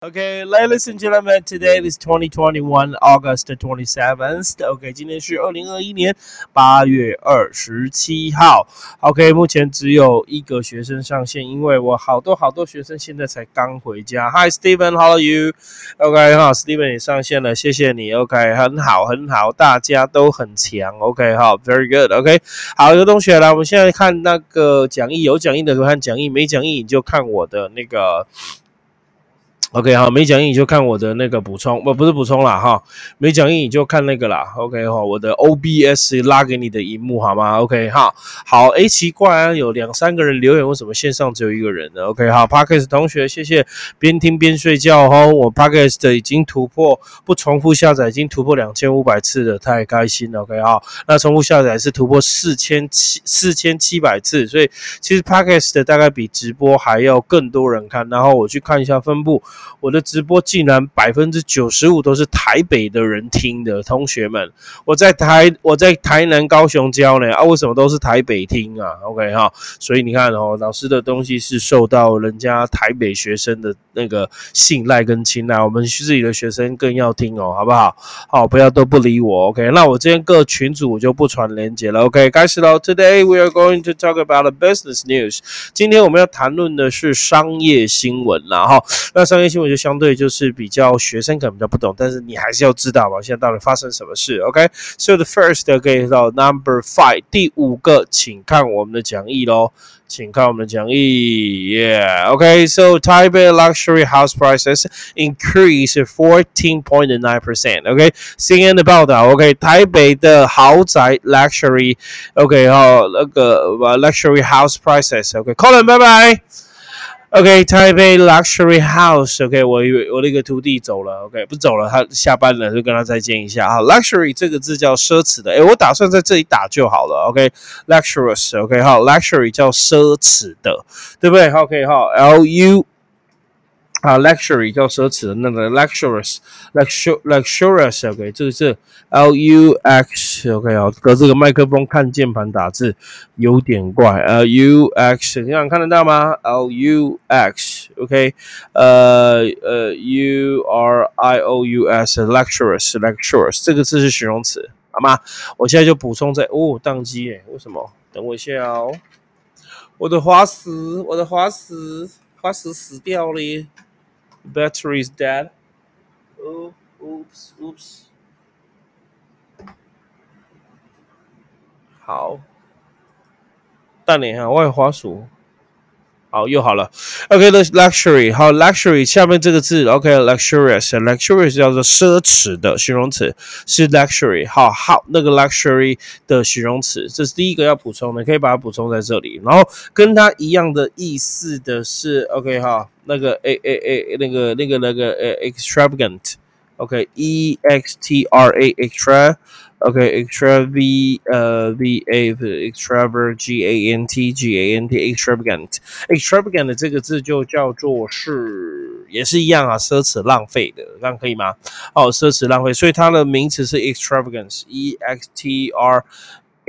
OK，ladies and gentlemen, today is 2021 August 27th. OK，今天是二零二一年八月二十七号。OK，目前只有一个学生上线，因为我好多好多学生现在才刚回家。Hi Stephen，How are you？OK，好，Stephen 也上线了，谢谢你。OK，很好，很好，大家都很强。OK，好，Very good。OK，好，有同学来，我们现在看那个讲义，有讲义的看讲义，没讲义你就看我的那个。OK，好，没讲义你就看我的那个补充，不不是补充啦，哈，没讲义你就看那个啦。OK，哈，我的 OBS 拉给你的荧幕好吗？OK，哈，好，哎，奇怪啊，有两三个人留言，为什么线上只有一个人呢？OK，好，Parkes 同学，谢谢，边听边睡觉哈，我 Parkes 的已经突破不重复下载，已经突破两千五百次了，太开心了。OK，好，那重复下载是突破四千七四千七百次，所以其实 Parkes 的大概比直播还要更多人看，然后我去看一下分布。我的直播竟然百分之九十五都是台北的人听的，同学们，我在台我在台南高雄教呢啊，为什么都是台北听啊？OK 哈，所以你看哦，老师的东西是受到人家台北学生的那个信赖跟青睐，我们自己的学生更要听哦，好不好？好，不要都不理我，OK？那我今天各群组我就不传连接了，OK？开始喽，Today we are going to talk about the business news。今天我们要谈论的是商业新闻啦，哈，那商业。新闻就相对就是比较学生可能比较不懂，但是你还是要知道吧，现在到底发生什么事？OK，so the first 可以到 number five 第五个，请看我们的讲义喽，请看我们的讲义，Yeah，OK，so Taipei luxury house prices increase fourteen point nine percent，OK，CNN 的报道，OK，台北的豪宅 luxury，OK，哈，那个 luxury house prices，OK，Colin，拜拜。Ok type a luxury house。OK，我以为我那个徒弟走了。OK，不走了，他下班了，就跟他再见一下。啊，luxury 这个字叫奢侈的。诶，我打算在这里打就好了。OK，luxurious。OK，好，luxury 叫奢侈的，对不对？OK，好，L U。啊，luxury 叫奢侈的，那个 luxurious，luxurious，OK，这个是 L U X，OK 啊，隔这个麦克风看键盘打字有点怪，L U X，你想看得到吗？L U X，OK，呃呃，U R I O U S，luxurious，luxurious，这个字是形容词，好吗？我现在就补充在，哦，宕机诶，为什么？等我一下哦，我的滑石，我的滑石，滑石死掉了。battery is dead. Oh, oops, oops. 好，淡点哈，外滑鼠。 好，又好了。OK，the luxury，好，luxury 下面这个字，OK，luxurious，luxurious 叫做奢侈的形容词，是 luxury。好，好，那个 luxury 的形容词，这是第一个要补充的，可以把它补充在这里。然后跟它一样的意思的是，OK 哈，那个 a a a 那个那个那个呃 extravagant，OK，e x t r a extra。OK, extra V 呃 V A extravagant G A N T G A N T extravagant extravagant 这个字就叫做是也是一样啊，奢侈浪费的，这样可以吗？哦，奢侈浪费，所以它的名词是 extravagance E X T R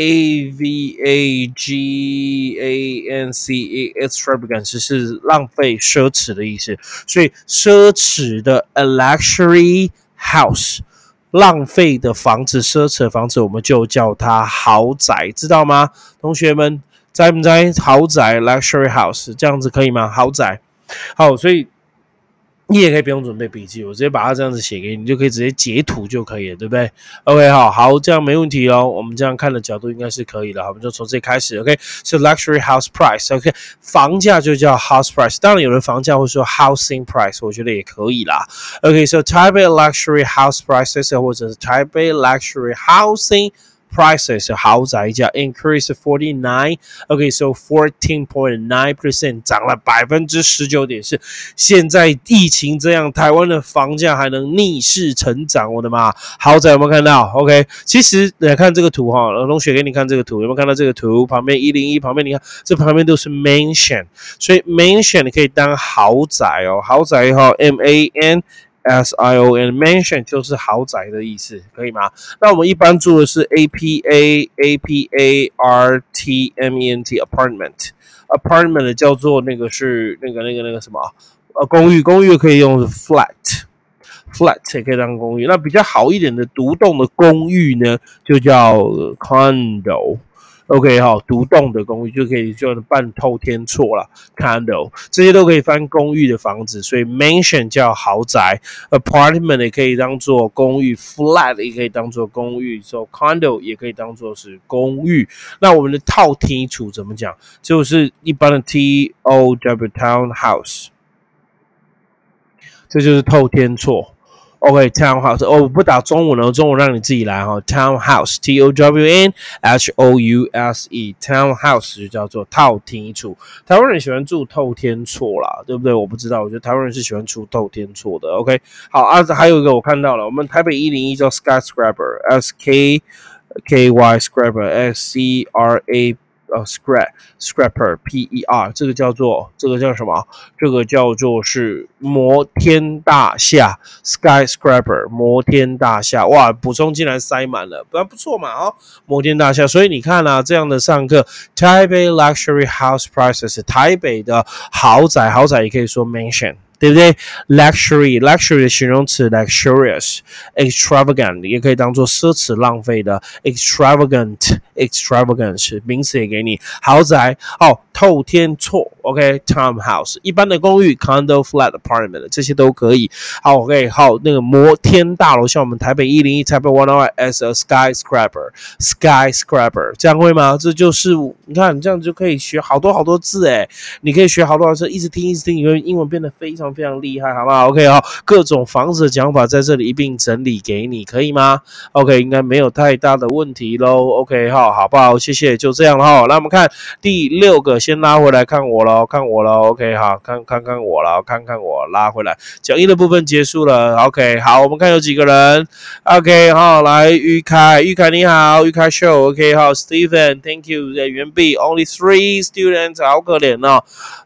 A V A G A N C E extravagance 是浪费、奢侈的意思，所以奢侈的 a luxury house。 浪费的房子、奢侈的房子，我们就叫它豪宅，知道吗？同学们，在不在？豪宅 （luxury house） 这样子可以吗？豪宅，好，所以。你也可以不用准备笔记，我直接把它这样子写给你，你就可以直接截图就可以了，对不对？OK，好，好，这样没问题哦。我们这样看的角度应该是可以的，好，我们就从这里开始。OK，是 luxury house price。OK，房价就叫 house price。当然，有人房价会说 housing price，我觉得也可以啦。OK，so Taipei luxury house prices，或者是 Taipei luxury housing。Prices 豪宅价 increase forty nine。OK，so fourteen point nine percent 涨了百分之十九点四。现在疫情这样，台湾的房价还能逆势成长？我的妈！豪宅有没有看到？OK，其实来看这个图哈，龙雪给你看这个图，有没有看到这个图？旁边一零一旁边，你看这旁边都是 mansion，所以 mansion 可以当豪宅哦，豪宅哈，M A N。S I O N mansion 就是豪宅的意思，可以吗？那我们一般住的是 A P A A P A R T M E N T apartment apartment 叫做那个是那个那个那个什么呃，公寓，公寓可以用 flat，flat 也可以当公寓。那比较好一点的独栋的公寓呢，就叫 condo。OK 哈，独栋的公寓就可以就半透天错了，condo 这些都可以翻公寓的房子，所以 mansion 叫豪宅，apartment 也可以当做公寓，flat 也可以当做公寓，so condo 也可以当做是公寓。那我们的套厅处怎么讲？就是一般的 T O W townhouse，这就是透天错。OK，townhouse，哦，不打中文了，中文让你自己来哈。townhouse，T O W N H O U S E，townhouse 就叫做套厅处。台湾人喜欢住透天厝啦，对不对？我不知道，我觉得台湾人是喜欢住透天厝的。OK，好啊，还有一个我看到了，我们台北一零一叫 skyscraper，S K K Y scraper，S C R A。呃，scrap scraper P E R 这个叫做这个叫什么？这个叫做是摩天大厦 skyscraper 摩天大厦哇！补充竟然塞满了，不然不错嘛哦，摩天大厦。所以你看啊，这样的上课，台北 luxury house prices 台北的豪宅，豪宅也可以说 mansion。对不对？luxury，luxury 的形容词 luxurious，extravagant 也可以当做奢侈浪费的 extravagant，extravagant 名词也给你。豪宅哦，透天厝，OK，townhouse 一般的公寓 condo，flat apartment 这些都可以。好，OK，好，那个摩天大楼，像我们台北一零一台北 One O as a skyscraper，skyscraper 这样会吗？这就是你看这样就可以学好多好多字诶，你可以学好多好多字，一直听一直听，你会英文变得非常。非常厉害，好不好？OK 好，各种房子的讲法在这里一并整理给你，可以吗？OK，应该没有太大的问题喽。OK 好，好不好？谢谢，就这样了哈。那我们看第六个，先拉回来看我喽，看我喽。OK 哈，看看看我了，看看我拉回来。讲义的部分结束了。OK，好，我们看有几个人。OK 哈，来玉凯，玉凯你好，玉凯 show。OK 好，Stephen，Thank you。在原币 Only three students，好可怜哦。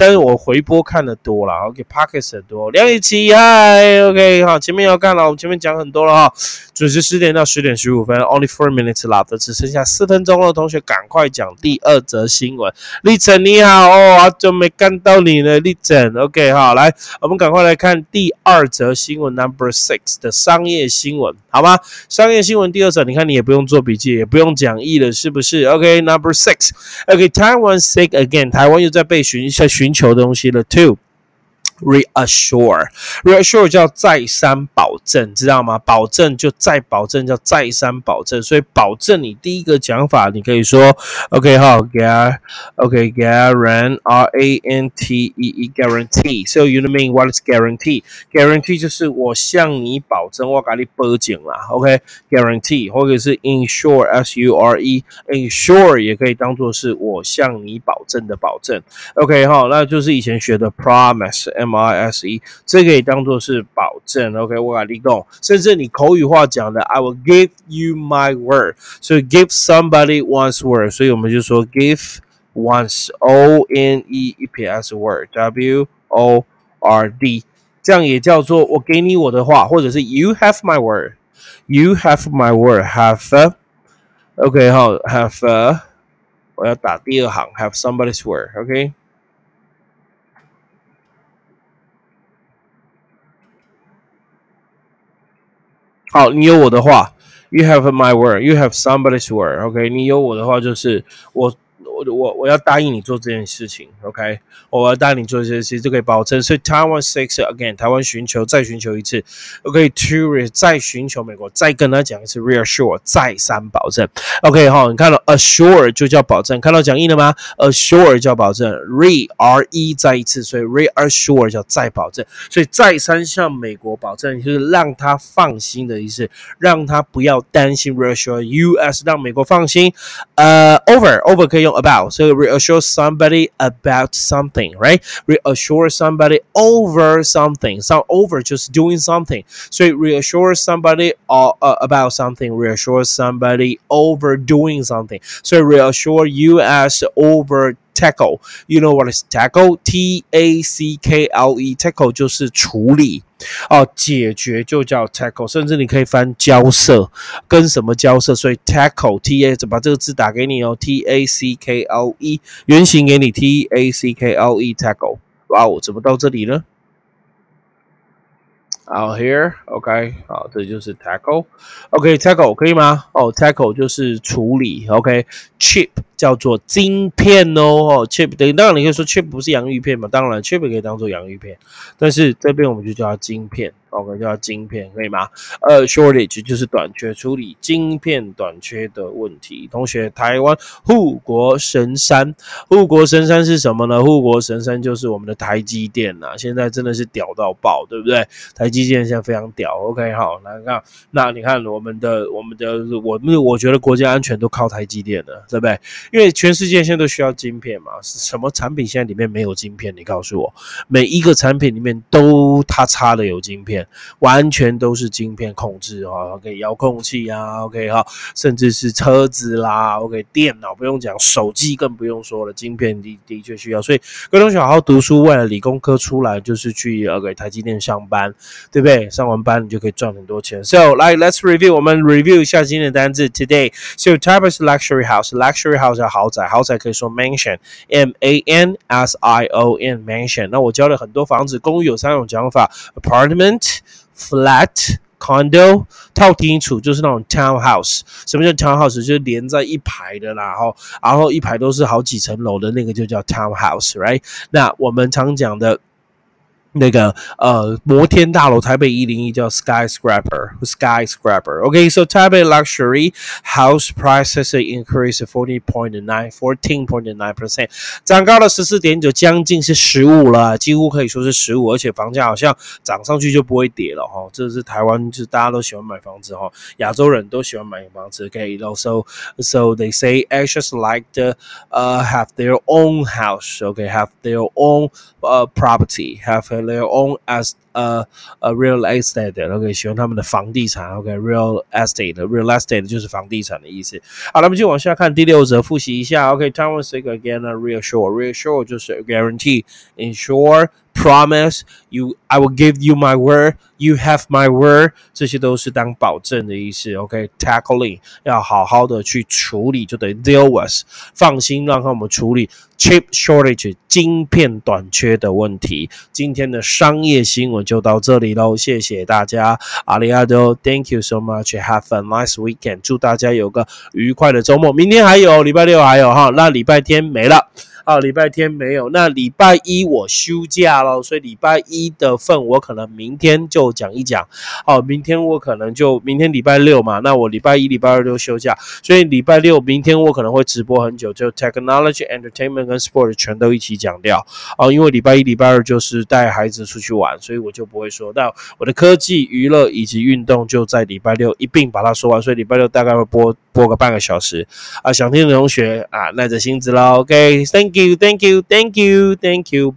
但是我回播看的多了，OK，Pockets 很多，梁雨琪嗨，OK，好，前面要干了，我们前面讲很多了哈，准时十点到十点十五分，Only four minutes left，只剩下四分钟了，同学赶快讲第二则新闻。立晨你好哦，好久没看到你了，立晨，OK，好，来，我们赶快来看第二则新闻，Number six 的商业新闻，好吗？商业新闻第二则，你看你也不用做笔记，也不用讲义了，是不是？OK，Number six，OK，Taiwan sick again，台湾又在被寻在求东西了，two。Reassure，reassure 叫再三保证，知道吗？保证就再保证，叫再三保证。所以保证你第一个讲法，你可以说，OK 哈，guar，OK，guarantee，R A N T E E，guarantee。So you know mean what is guarantee？guarantee 就是我向你保证，我给你保证啦，OK，guarantee，或者是 insure，S U R E，insure 也可以当做是我向你保证的保证。OK 哈，那就是以前学的 promise，M。M I S E，这可以当做是保证。OK，我来立功。甚至你口语化讲的，I will give you my word。所以 give somebody one's word，所以我们就说 give one's O N E E P S word，W O R D，这样也叫做我给你我的话，或者是 You have my word，You have my word，have OK 好，have 我要打第二行，have somebody's word，OK。 好，你有我的话，You have my word, you have somebody's word. OK，你有我的话就是我。 我我要答应你做这件事情，OK？我要答应你做这件事情就可以保证。所以 Taiwan six again，台湾寻求再寻求一次，OK？To 再寻求美国，再跟他讲一次，reassure 再三保证，OK？哈，你看到 assure 就叫保证，看到讲义了吗？assure 叫保证，re r e 再一次，所以 reassure 叫再保证，所以再三向美国保证，就是让他放心的意思，让他不要担心，reassure U.S. 让美国放心。呃，over over 可以用 about。About. So reassure somebody about something, right? Reassure somebody over something. So over just doing something. So reassure somebody uh, uh, about something. Reassure somebody over doing something. So reassure you as over tackle. You know what is tackle? T A C K L E. Tackle 就是处理哦，解决就叫 tackle，甚至你可以翻交涉，跟什么交涉？所以 tackle T A 把这个字打给你哦，T A C K L E 原型给你 T A C K L E tackle。哇哦，怎么到这里呢？Out here，OK，好，这就是 tackle，OK，tackle 可以吗？哦，tackle 就是处理，OK，chip 叫做晶片哦，哦，chip 等于当然你可以说 chip 不是洋芋片嘛，当然 chip 可以当做洋芋片，但是这边我们就叫它晶片。OK，叫晶片，可以吗？呃，shortage 就是短缺，处理晶片短缺的问题。同学，台湾护国神山，护国神山是什么呢？护国神山就是我们的台积电呐，现在真的是屌到爆，对不对？台积电现在非常屌。OK，好，那看，那你看我们的，我们的，我们我觉得国家安全都靠台积电的，对不对？因为全世界现在都需要晶片嘛，什么产品现在里面没有晶片？你告诉我，每一个产品里面都它插的有晶片。完全都是晶片控制啊，OK，遥控器啊，OK 哈，甚至是车子啦，OK，电脑不用讲，手机更不用说了，晶片的的确需要，所以各位同学好好读书，为了理工科出来就是去 OK 台积电上班，对不对？上完班你就可以赚很多钱。So 来，Let's review，我们 review 一下今天的单字 Today。So type is luxury house，luxury house 豪宅，豪宅可以说 mansion，M A N S I O N mansion。那我教了很多房子，公寓有三种讲法：apartment。Flat condo 套清楚就是那种 townhouse。什么叫 townhouse？就是连在一排的啦，然后然后一排都是好几层楼的那个就叫 townhouse，right？那我们常讲的。那个呃摩天大楼，台北一零一叫 skyscraper，skyscraper。OK，so、okay, Taipei luxury house prices increased forty point nine fourteen point nine percent，涨高了十四点九，将近是十五了，几乎可以说是十五，而且房价好像涨上去就不会跌了哈。这是台湾，就是大家都喜欢买房子哈，亚洲人都喜欢买房子。OK，so so they say Asians like to uh have their own house. Okay, have their own uh property, have their own as a a real estate，OK，喜欢他们的房地产，OK，real estate，real estate 就是房地产的意思。好，那么就往下看第六则，复习一下，OK，Taiwan say again，reassure，reassure 就是 guarantee，ensure。 Promise you I will give you my word you have my word 这些都是当保证的意思。OK，tackling 要好好的去处理，就等于 deal with，放心让他们处理 chip shortage 晶片短缺的问题。今天的商业新闻就到这里喽，谢谢大家，阿里阿多，Thank you so much，Have a nice weekend，祝大家有个愉快的周末。明天还有，礼拜六还有哈，那礼拜天没了。啊，礼拜天没有，那礼拜一我休假喽，所以礼拜一的份我可能明天就讲一讲。哦，明天我可能就明天礼拜六嘛，那我礼拜一、礼拜二都休假，所以礼拜六明天我可能会直播很久，就 technology、entertainment 跟 sport 全都一起讲掉。哦，因为礼拜一、礼拜二就是带孩子出去玩，所以我就不会说。那我的科技、娱乐以及运动就在礼拜六一并把它说完，所以礼拜六大概会播播个半个小时。啊，想听的同学啊，耐着性子喽。OK，Thank you，Thank。you, thank you, thank you,